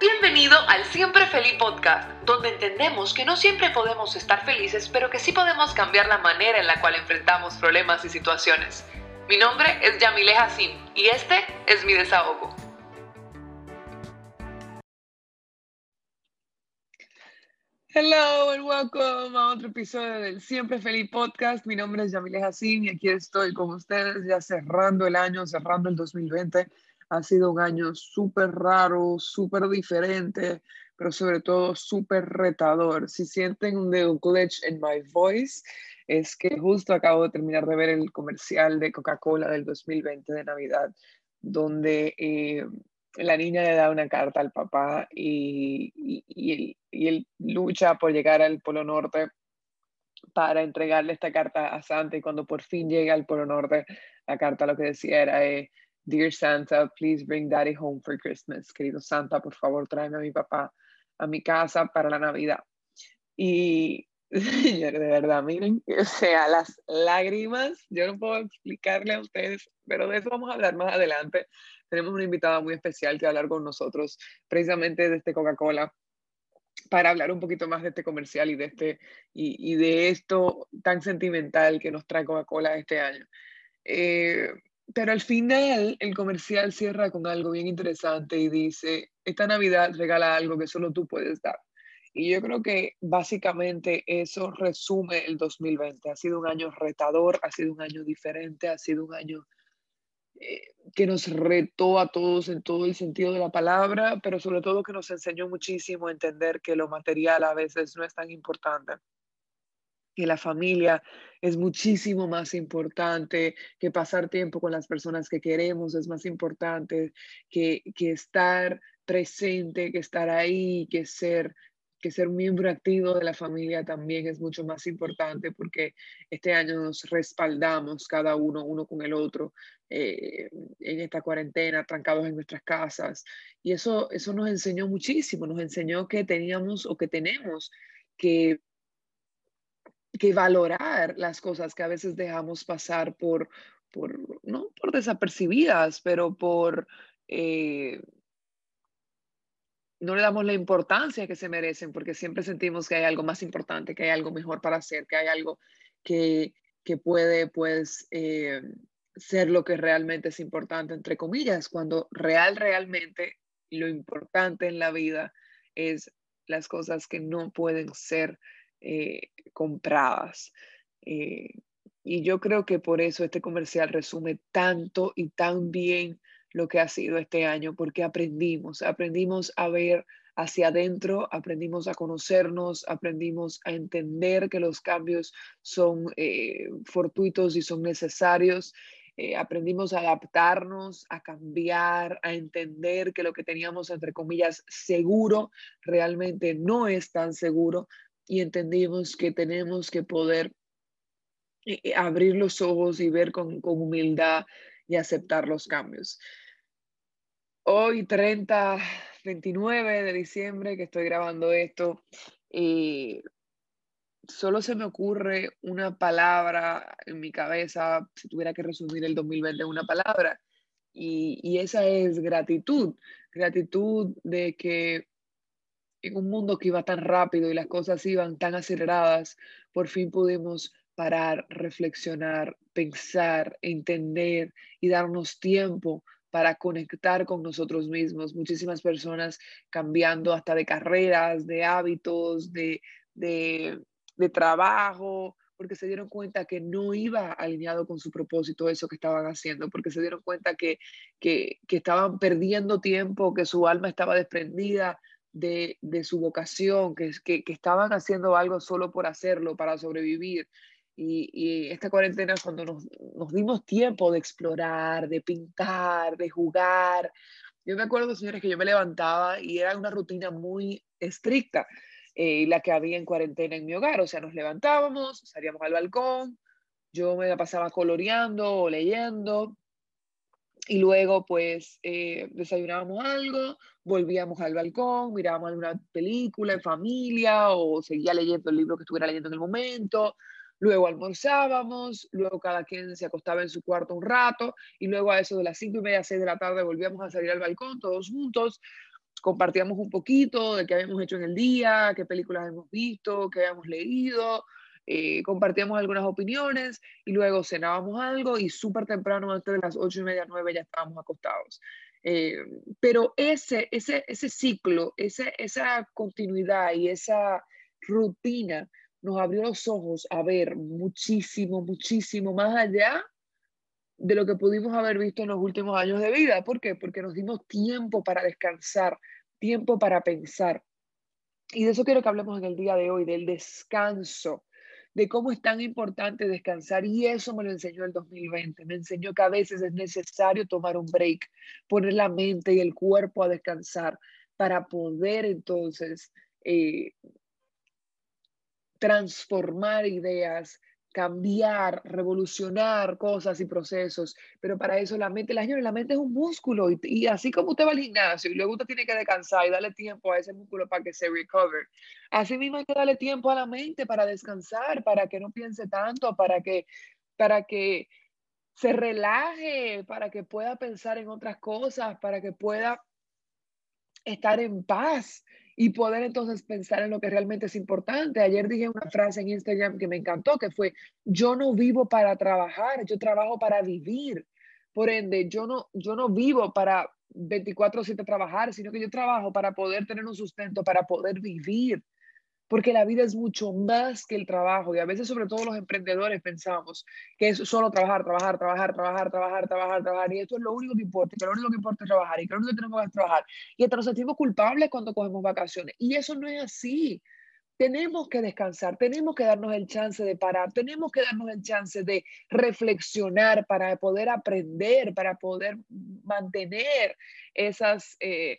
Bienvenido al Siempre Feliz Podcast, donde entendemos que no siempre podemos estar felices, pero que sí podemos cambiar la manera en la cual enfrentamos problemas y situaciones. Mi nombre es Yamile Hassim y este es mi desahogo. Hello and welcome a otro episodio del Siempre Feliz Podcast. Mi nombre es Yamile Hassim y aquí estoy con ustedes ya cerrando el año, cerrando el 2020 ha sido un año súper raro, súper diferente, pero sobre todo súper retador. Si sienten un glitch en my voice, es que justo acabo de terminar de ver el comercial de Coca-Cola del 2020 de Navidad, donde eh, la niña le da una carta al papá y, y, y, él, lucha por llegar al Polo Norte para entregarle esta carta a Santa y cuando por fin llega al Polo Norte, la carta lo que decía era... Eh, Dear Santa, please bring daddy home for Christmas. Querido Santa, por favor, tráeme a mi papá a mi casa para la Navidad. Y, señores, de verdad, miren, o sea, las lágrimas, yo no puedo explicarle a ustedes, pero de eso vamos a hablar más adelante. Tenemos una invitada muy especial que va a hablar con nosotros, precisamente de este Coca-Cola, para hablar un poquito más de este comercial y de, este, y, y de esto tan sentimental que nos trae Coca-Cola este año. Eh, pero al final el comercial cierra con algo bien interesante y dice, esta Navidad regala algo que solo tú puedes dar. Y yo creo que básicamente eso resume el 2020. Ha sido un año retador, ha sido un año diferente, ha sido un año eh, que nos retó a todos en todo el sentido de la palabra, pero sobre todo que nos enseñó muchísimo a entender que lo material a veces no es tan importante que la familia es muchísimo más importante, que pasar tiempo con las personas que queremos es más importante, que, que estar presente, que estar ahí, que ser que ser miembro activo de la familia también es mucho más importante porque este año nos respaldamos cada uno, uno con el otro, eh, en esta cuarentena, trancados en nuestras casas. Y eso, eso nos enseñó muchísimo, nos enseñó que teníamos o que tenemos que que valorar las cosas que a veces dejamos pasar por, por no por desapercibidas, pero por... Eh, no le damos la importancia que se merecen porque siempre sentimos que hay algo más importante, que hay algo mejor para hacer, que hay algo que, que puede pues eh, ser lo que realmente es importante, entre comillas, cuando real, realmente lo importante en la vida es las cosas que no pueden ser eh, compradas. Eh, y yo creo que por eso este comercial resume tanto y tan bien lo que ha sido este año, porque aprendimos, aprendimos a ver hacia adentro, aprendimos a conocernos, aprendimos a entender que los cambios son eh, fortuitos y son necesarios. aprendimos a adaptarnos, a cambiar, a entender que lo que teníamos, entre comillas, seguro, realmente no es tan seguro, y entendimos que tenemos que poder eh, eh, abrir los ojos y ver con, humildad y aceptar los cambios. Hoy, 30, 29 de diciembre, que estoy grabando esto, y solo se me ocurre una palabra en mi cabeza, si tuviera que resumir el 2020 en una palabra, y, y esa es gratitud. Gratitud de que en un mundo que iba tan rápido y las cosas iban tan aceleradas, por fin pudimos parar, reflexionar, pensar, entender y darnos tiempo para conectar con nosotros mismos. Muchísimas personas cambiando hasta de carreras, de hábitos, de, de, trabajo, porque se dieron cuenta que no iba alineado con su propósito eso que estaban haciendo, porque se dieron cuenta que, que, que estaban perdiendo tiempo, que su alma estaba desprendida de, su vocación, que, que, que, estaban haciendo algo solo por hacerlo, para sobrevivir. Y, esta cuarentena es cuando nos, dimos tiempo de explorar, de pintar, de jugar. Yo me acuerdo, señores, que yo me levantaba y era una rutina muy estricta, eh, la que había en cuarentena en mi hogar. O sea, nos levantábamos, salíamos al balcón, yo me la pasaba coloreando o leyendo, y luego pues eh, desayunábamos algo, volvíamos al balcón, mirábamos alguna película en familia o seguía leyendo el libro que estuviera leyendo en el momento, luego almorzábamos, luego cada quien se acostaba en su cuarto un rato y luego a eso de las cinco y media, seis de la tarde volvíamos a salir al balcón todos juntos compartíamos un poquito de qué habíamos hecho en el día, qué películas hemos visto, qué habíamos leído, eh, compartíamos algunas opiniones y luego cenábamos algo y súper temprano, antes de las ocho y media, nueve, ya estábamos acostados. Eh, pero ese, ese, ese ciclo, ese, esa continuidad y esa rutina nos abrió los ojos a ver muchísimo, muchísimo más allá de lo que pudimos haber visto en los últimos años de vida. ¿Por qué? Porque nos dimos tiempo para descansar, tiempo para pensar. Y de eso quiero que hablemos en el día de hoy, del descanso de cómo es tan importante descansar y eso me lo enseñó el 2020. Me enseñó que a veces es necesario tomar un break, poner la mente y el cuerpo a descansar para poder entonces eh, transformar ideas, cambiar, revolucionar cosas y procesos, pero para eso la mente, la, la mente es un músculo y, así como usted va al gimnasio y luego usted tiene que descansar y darle tiempo a ese músculo para que se recover, así mismo hay que darle tiempo a la mente para descansar, para que no piense tanto, para que, para que se relaje, para que pueda pensar en otras cosas, para que pueda estar en paz y poder entonces pensar en lo que realmente es importante. Ayer dije una frase en Instagram que me encantó, que fue, yo no vivo para trabajar, yo trabajo para vivir. Por ende, yo no, yo no vivo para 24/7 trabajar, sino que yo trabajo para poder tener un sustento, para poder vivir porque la vida es mucho más que el trabajo y a veces sobre todo los emprendedores pensamos que es solo trabajar, trabajar, trabajar, trabajar, trabajar, trabajar, trabajar y esto es lo único que importa, que lo único que importa es trabajar y que lo único que tenemos que trabajar y hasta nos sentimos culpables cuando cogemos vacaciones y eso no es así. Tenemos que descansar, tenemos que darnos el chance de parar, tenemos que darnos el chance de reflexionar para poder aprender, para poder mantener esas, eh,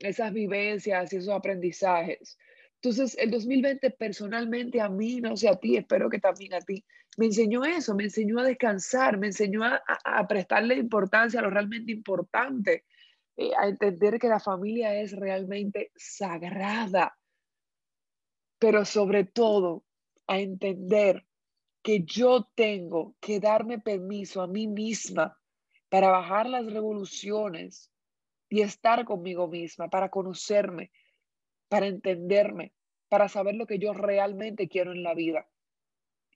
esas vivencias y esos aprendizajes. Entonces, el 2020 personalmente a mí, no sé a ti, espero que también a ti, me enseñó eso, me enseñó a descansar, me enseñó a, prestarle importancia a lo realmente importante, eh, a entender que la familia es realmente sagrada, pero sobre todo a entender que yo tengo que darme permiso a mí misma para bajar las revoluciones y estar conmigo misma, para conocerme, para entenderme, para saber lo que yo realmente quiero en la vida.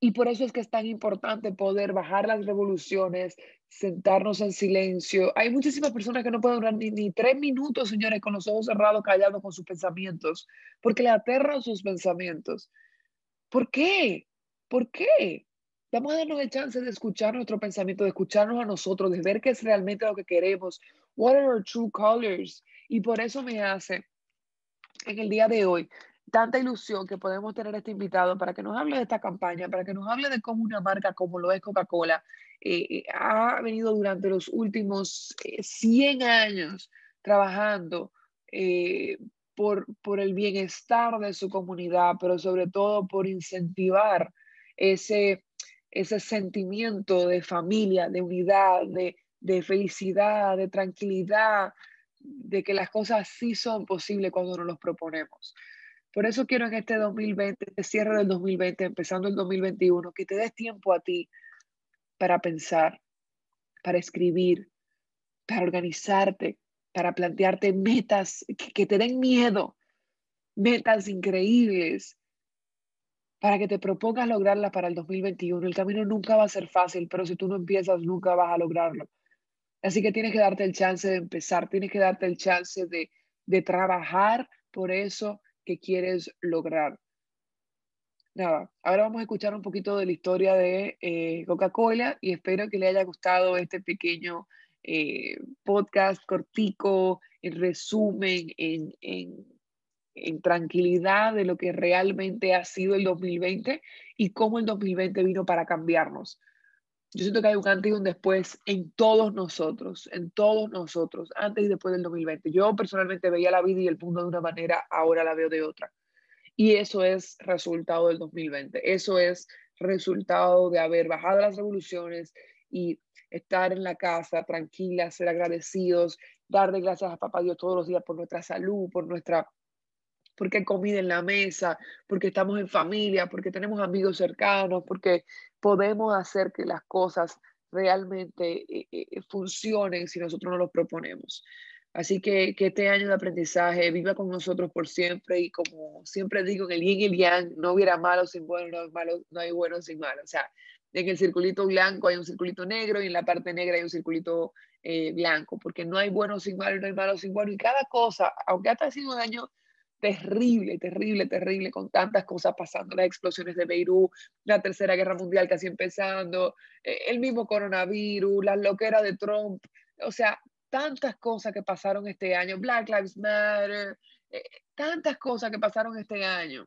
Y por eso es que es tan importante poder bajar las revoluciones, sentarnos en silencio. Hay muchísimas personas que no pueden durar ni, tres minutos, señores, con los ojos cerrados, callados con sus pensamientos, porque le aterran sus pensamientos. ¿Por qué? ¿Por qué? Vamos a darnos el chance de escuchar nuestro pensamiento, de escucharnos a nosotros, de ver qué es realmente lo que queremos. What are our true colors? Y por eso me hace en el día de hoy tanta ilusión que podemos tener este invitado para que nos hable de esta campaña, para que nos hable de cómo una marca como lo es Coca-Cola eh, eh, ha venido durante los últimos 100 eh, años trabajando por, por el bienestar de su comunidad, pero sobre todo por incentivar ese, ese sentimiento de familia, de unidad, de, de felicidad, de tranquilidad, de que las cosas sí son posibles cuando nos los proponemos. Por eso quiero en este 2020, este cierre del 2020, empezando el 2021, que te des tiempo a ti para pensar, para escribir, para organizarte, para plantearte metas que, te den miedo, metas increíbles, para que te propongas lograrlas para el 2021. El camino nunca va a ser fácil, pero si tú no empiezas, nunca vas a lograrlo. Así que tienes que darte el chance de empezar, tienes que darte el chance de, trabajar por eso que quieres lograr. Nada, ahora vamos a escuchar un poquito de la historia de eh, Coca-Cola y espero que le haya gustado este pequeño eh, podcast cortico, en resumen, en, en, en tranquilidad de lo que realmente ha sido el 2020 y cómo el 2020 vino para cambiarnos. Yo siento que hay un antes y un después en todos nosotros, en todos nosotros, antes y después del 2020. Yo personalmente veía la vida y el mundo de una manera, ahora la veo de otra. Y eso es resultado del 2020. Eso es resultado de haber bajado las revoluciones y estar en la casa tranquila, ser agradecidos, darle gracias a Papá Dios todos los días por nuestra salud, por nuestra porque hay comida en la mesa, porque estamos en familia, porque tenemos amigos cercanos, porque podemos hacer que las cosas realmente eh, eh, funcionen si nosotros no los proponemos. Así que, que este año de aprendizaje viva con nosotros por siempre y como siempre digo, en el yin y el yang no hubiera malo sin bueno, no hay, malo, no hay bueno sin malo. O sea, en el circulito blanco hay un circulito negro y en la parte negra hay un circulito eh, blanco, porque no hay bueno sin malo, no hay malo sin bueno. Y cada cosa, aunque hasta ha sido un año terrible, terrible, terrible, con tantas cosas pasando, las explosiones de Beirut, la Tercera Guerra Mundial casi empezando, eh, el mismo coronavirus, la loquera de Trump, o sea, tantas cosas que pasaron este año, Black Lives Matter, eh, tantas cosas que pasaron este año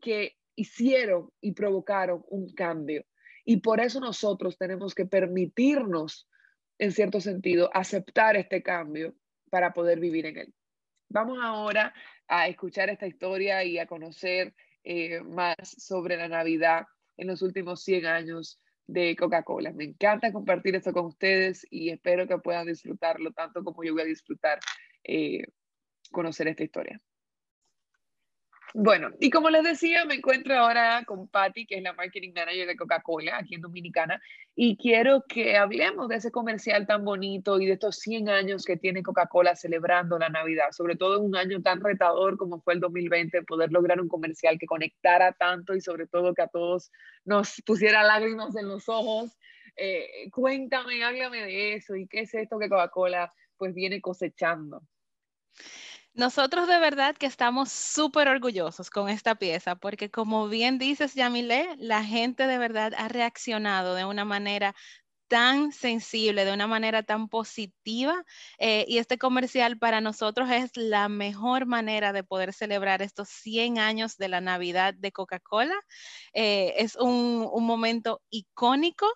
que hicieron y provocaron un cambio. Y por eso nosotros tenemos que permitirnos, en cierto sentido, aceptar este cambio para poder vivir en él. Vamos ahora a escuchar esta historia y a conocer eh, más sobre la Navidad en los últimos 100 años de Coca-Cola. Me encanta compartir esto con ustedes y espero que puedan disfrutarlo tanto como yo voy a disfrutar eh, conocer esta historia. Bueno, y como les decía, me encuentro ahora con Patty, que es la marketing manager de Coca-Cola aquí en Dominicana, y quiero que hablemos de ese comercial tan bonito y de estos 100 años que tiene Coca-Cola celebrando la Navidad, sobre todo en un año tan retador como fue el 2020, poder lograr un comercial que conectara tanto y sobre todo que a todos nos pusiera lágrimas en los ojos. Eh, cuéntame, háblame de eso y qué es esto que Coca-Cola pues viene cosechando. Nosotros de verdad que estamos súper orgullosos con esta pieza porque como bien dices, Yamile, la gente de verdad ha reaccionado de una manera tan sensible, de una manera tan positiva. Eh, y este comercial para nosotros es la mejor manera de poder celebrar estos 100 años de la Navidad de Coca-Cola. Eh, es un, un momento icónico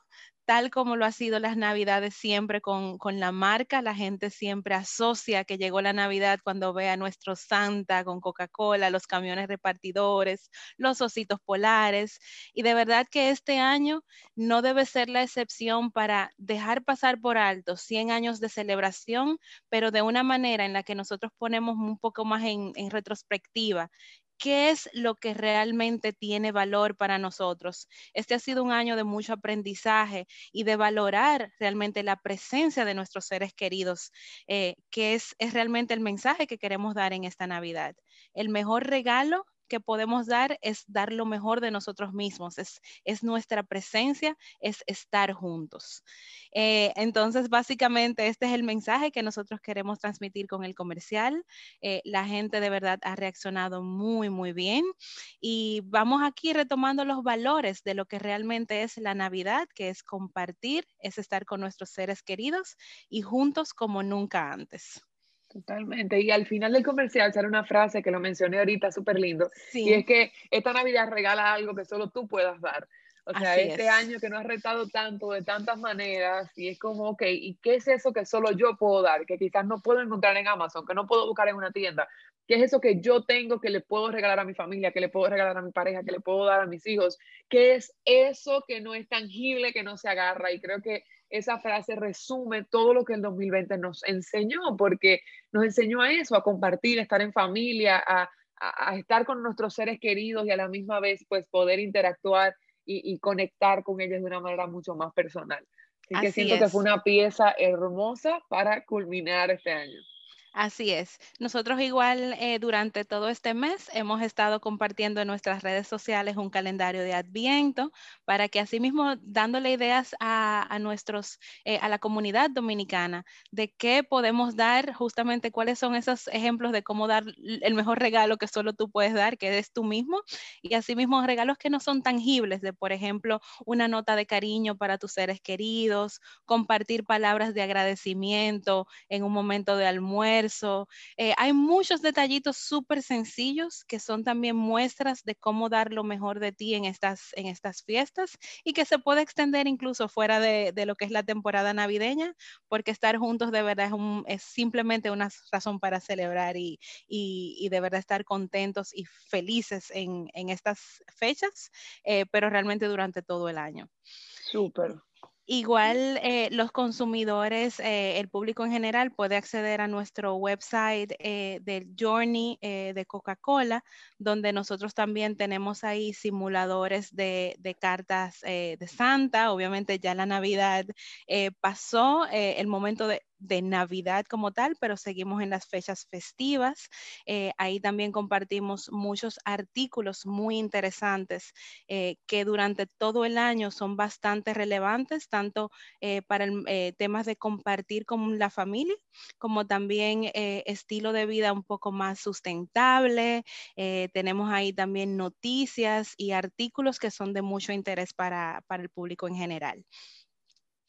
tal como lo ha sido las Navidades siempre con, la marca, la gente siempre asocia que llegó la Navidad cuando ve a nuestro Santa con Coca-Cola, los camiones repartidores, los ositos polares. Y de verdad que este año no debe ser la excepción para dejar pasar por alto 100 años de celebración, pero de una manera en la que nosotros ponemos un poco más en, en retrospectiva qué es lo que realmente tiene valor para nosotros. Este ha sido un año de mucho aprendizaje y de valorar realmente la presencia de nuestros seres queridos, eh, que es, es realmente el mensaje que queremos dar en esta Navidad. El mejor regalo que podemos dar es dar lo mejor de nosotros mismos, es, es nuestra presencia, es estar juntos. Eh, entonces, básicamente, este es el mensaje que nosotros queremos transmitir con el comercial. Eh, la gente de verdad ha reaccionado muy, muy bien y vamos aquí retomando los valores de lo que realmente es la Navidad, que es compartir, es estar con nuestros seres queridos y juntos como nunca antes. Totalmente. Y al final del comercial sale una frase que lo mencioné ahorita, súper lindo. Y es que esta Navidad regala algo que solo tú puedas dar. O sea, este año que no has retado tanto de tantas maneras y es como, ok, ¿y qué es eso que solo yo puedo dar? Que quizás no puedo encontrar en Amazon, que no puedo buscar en una tienda. ¿Qué es eso que yo tengo que le puedo regalar a mi familia, que le puedo regalar a mi pareja, que le puedo dar a mis hijos? ¿Qué es eso que no es tangible, que no se agarra? Y creo que esa frase resume todo lo que el 2020 nos enseñó, porque nos enseñó a eso, a compartir, a estar en familia, a, estar con nuestros seres queridos y a la misma vez pues poder interactuar y, conectar con ellos de una manera mucho más personal. Así, que siento que fue una pieza hermosa para culminar este año. Así es. Nosotros igual eh, durante todo este mes hemos estado compartiendo en nuestras redes sociales un calendario de Adviento para que asimismo dándole ideas a, nuestros, eh, a la comunidad dominicana de qué podemos dar, justamente cuáles son esos ejemplos de cómo dar el mejor regalo que solo tú puedes dar, que eres tú mismo, y asimismo regalos que no son tangibles, de por ejemplo una nota de cariño para tus seres queridos, compartir palabras de agradecimiento en un momento de almuerzo eh, hay muchos detallitos súper sencillos que son también muestras de cómo dar lo mejor de ti en estas, en estas fiestas y que se puede extender incluso fuera de, lo que es la temporada navideña, porque estar juntos de verdad es, simplemente una razón para celebrar y, de verdad estar contentos y felices en, estas fechas, eh, pero realmente durante todo el año. Súper. Igual eh, los consumidores, eh, el público en general puede acceder a nuestro website eh, del Journey de Coca-Cola, donde nosotros también tenemos ahí simuladores de, de cartas de Santa. Obviamente ya la Navidad pasó, el momento de de Navidad como tal, pero seguimos en las fechas festivas. Eh, ahí también compartimos muchos artículos muy interesantes eh, que durante todo el año son bastante relevantes, tanto eh, para temas de compartir con la familia, como también estilo de vida un poco más sustentable. tenemos ahí también noticias y artículos que son de mucho interés para, para el público en general.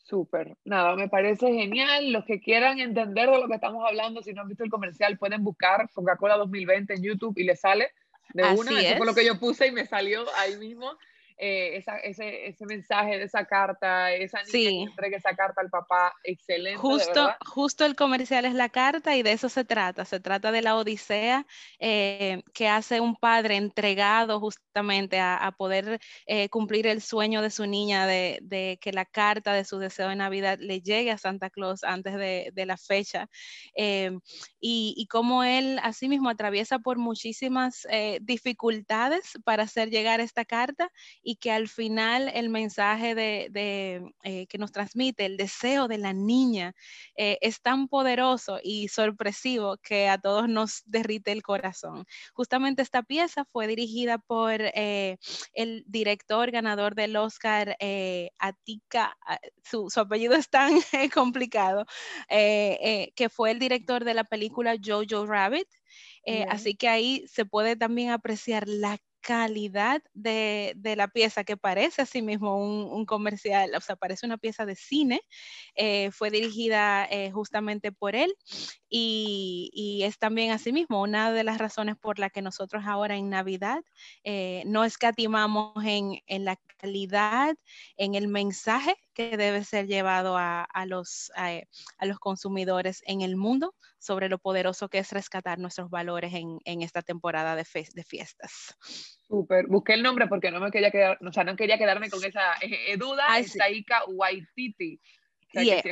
Súper. Nada, me parece genial. Los que quieran entender de lo que estamos hablando, si no han visto el comercial, pueden buscar Coca-Cola 2020 en YouTube y les sale de una. Eso fue lo que yo puse y me salió ahí mismo. Eh, esa, ese, ese, mensaje de esa carta, esa niña que entregue esa carta al papá, excelente. Justo, justo el comercial es la carta y de eso se trata. Se trata de la odisea eh, que hace un padre entregado justamente a, a poder eh, cumplir el sueño de su niña de, de, que la carta de su deseo de Navidad le llegue a Santa Claus antes de, de la fecha. y, y cómo él asimismo atraviesa por muchísimas dificultades para hacer llegar esta carta y que al final el mensaje de, eh, que nos transmite, el deseo de la niña, eh, es tan poderoso y sorpresivo que a todos nos derrite el corazón. Justamente esta pieza fue dirigida por eh, el director ganador del Oscar, Atika, ah, su, apellido es tan complicado, que fue el director de la película Jojo Rabbit. así que ahí se puede también apreciar la calidad de, la pieza, que parece así mismo un, comercial, o sea, parece una pieza de cine, eh, fue dirigida eh, justamente por él y, es también así mismo una de las razones por la que nosotros ahora en Navidad eh, no escatimamos en, la calidad, en el mensaje que debe ser llevado a, los, a, los consumidores en el mundo sobre lo poderoso que es rescatar nuestros valores en, esta temporada de, de fiestas. Súper. Busqué el nombre porque no me quería quedar, o sea, no quería quedarme con esa eh, duda. es Taika Waititi.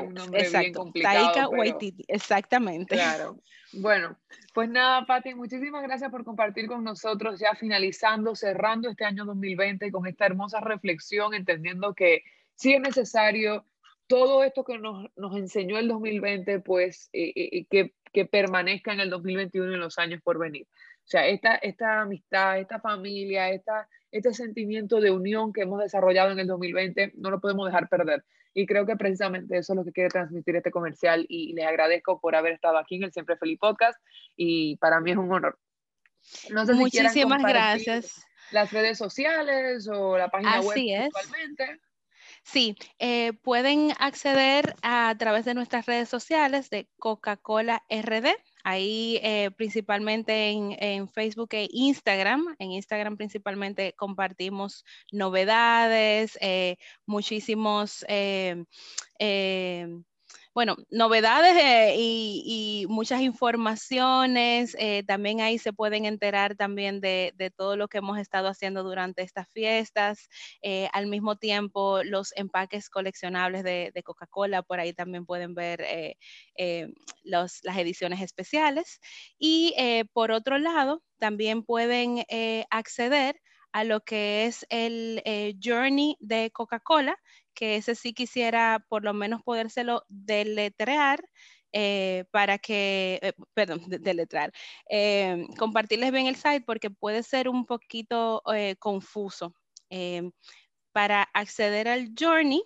un nombre bien complicado, Taika Waititi, exactamente. Claro. Bueno, pues nada, Pati, muchísimas gracias por compartir con nosotros, ya finalizando, cerrando este año 2020 con esta hermosa reflexión, entendiendo que sí es necesario todo esto que nos, nos enseñó el 2020, pues eh, eh, que, que permanezca en el 2021 y en los años por venir. O sea, esta, esta amistad, esta familia, esta, este sentimiento de unión que hemos desarrollado en el 2020, no lo podemos dejar perder. Y creo que precisamente eso es lo que quiere transmitir este comercial y les agradezco por haber estado aquí en el Siempre Feliz Podcast y para mí es un honor. No sé Muchísimas gracias. Las redes sociales o la página web es. Sí, eh, pueden acceder a, través de nuestras redes sociales de Coca-Cola RD. Ahí eh, principalmente en, Facebook e Instagram. En Instagram principalmente compartimos novedades, eh, muchísimos bueno, novedades eh, y, muchas informaciones. Eh, también ahí se pueden enterar también de, todo lo que hemos estado haciendo durante estas fiestas. Eh, al mismo tiempo, los empaques coleccionables de, Coca-Cola, por ahí también pueden ver las ediciones especiales. Y por otro lado, también pueden acceder a lo que es el Journey de Coca-Cola, que ese sí quisiera por lo menos podérselo deletrear eh, para que, eh, perdón, deletrear, eh, compartirles bien el site porque puede ser un poquito confuso. para acceder al Journey,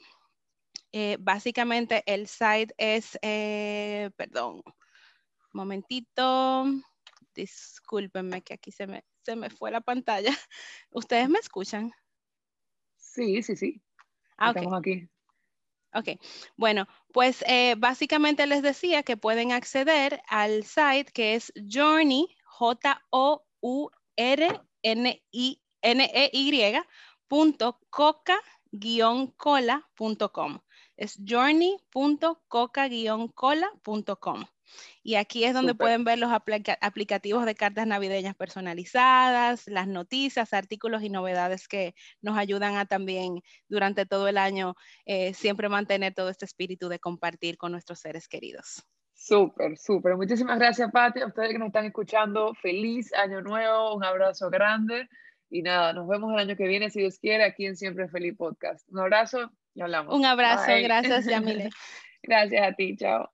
básicamente el site es, perdón, momentito, discúlpenme que aquí se me, se me fue la pantalla. ¿Ustedes me escuchan? Sí, sí, sí. Ah, Estamos aquí. Ok, bueno, pues eh, básicamente les decía que pueden acceder al site que es Journey, J-O-U-R-N-E-Y, punto coca-cola.com. Es journey.coca-cola.com. Y aquí es donde pueden ver los aplicativos de cartas navideñas personalizadas, las noticias, artículos y novedades que nos ayudan a también durante todo el año eh, siempre mantener todo este espíritu de compartir con nuestros seres queridos. Súper, súper. Muchísimas gracias, Pati. A ustedes que nos están escuchando, feliz año nuevo, un abrazo grande. Y nada, nos vemos el año que viene, si Dios quiere, aquí en Siempre Feliz Podcast. Un abrazo y hablamos. Un abrazo, gracias, Yamile. gracias a ti, chao.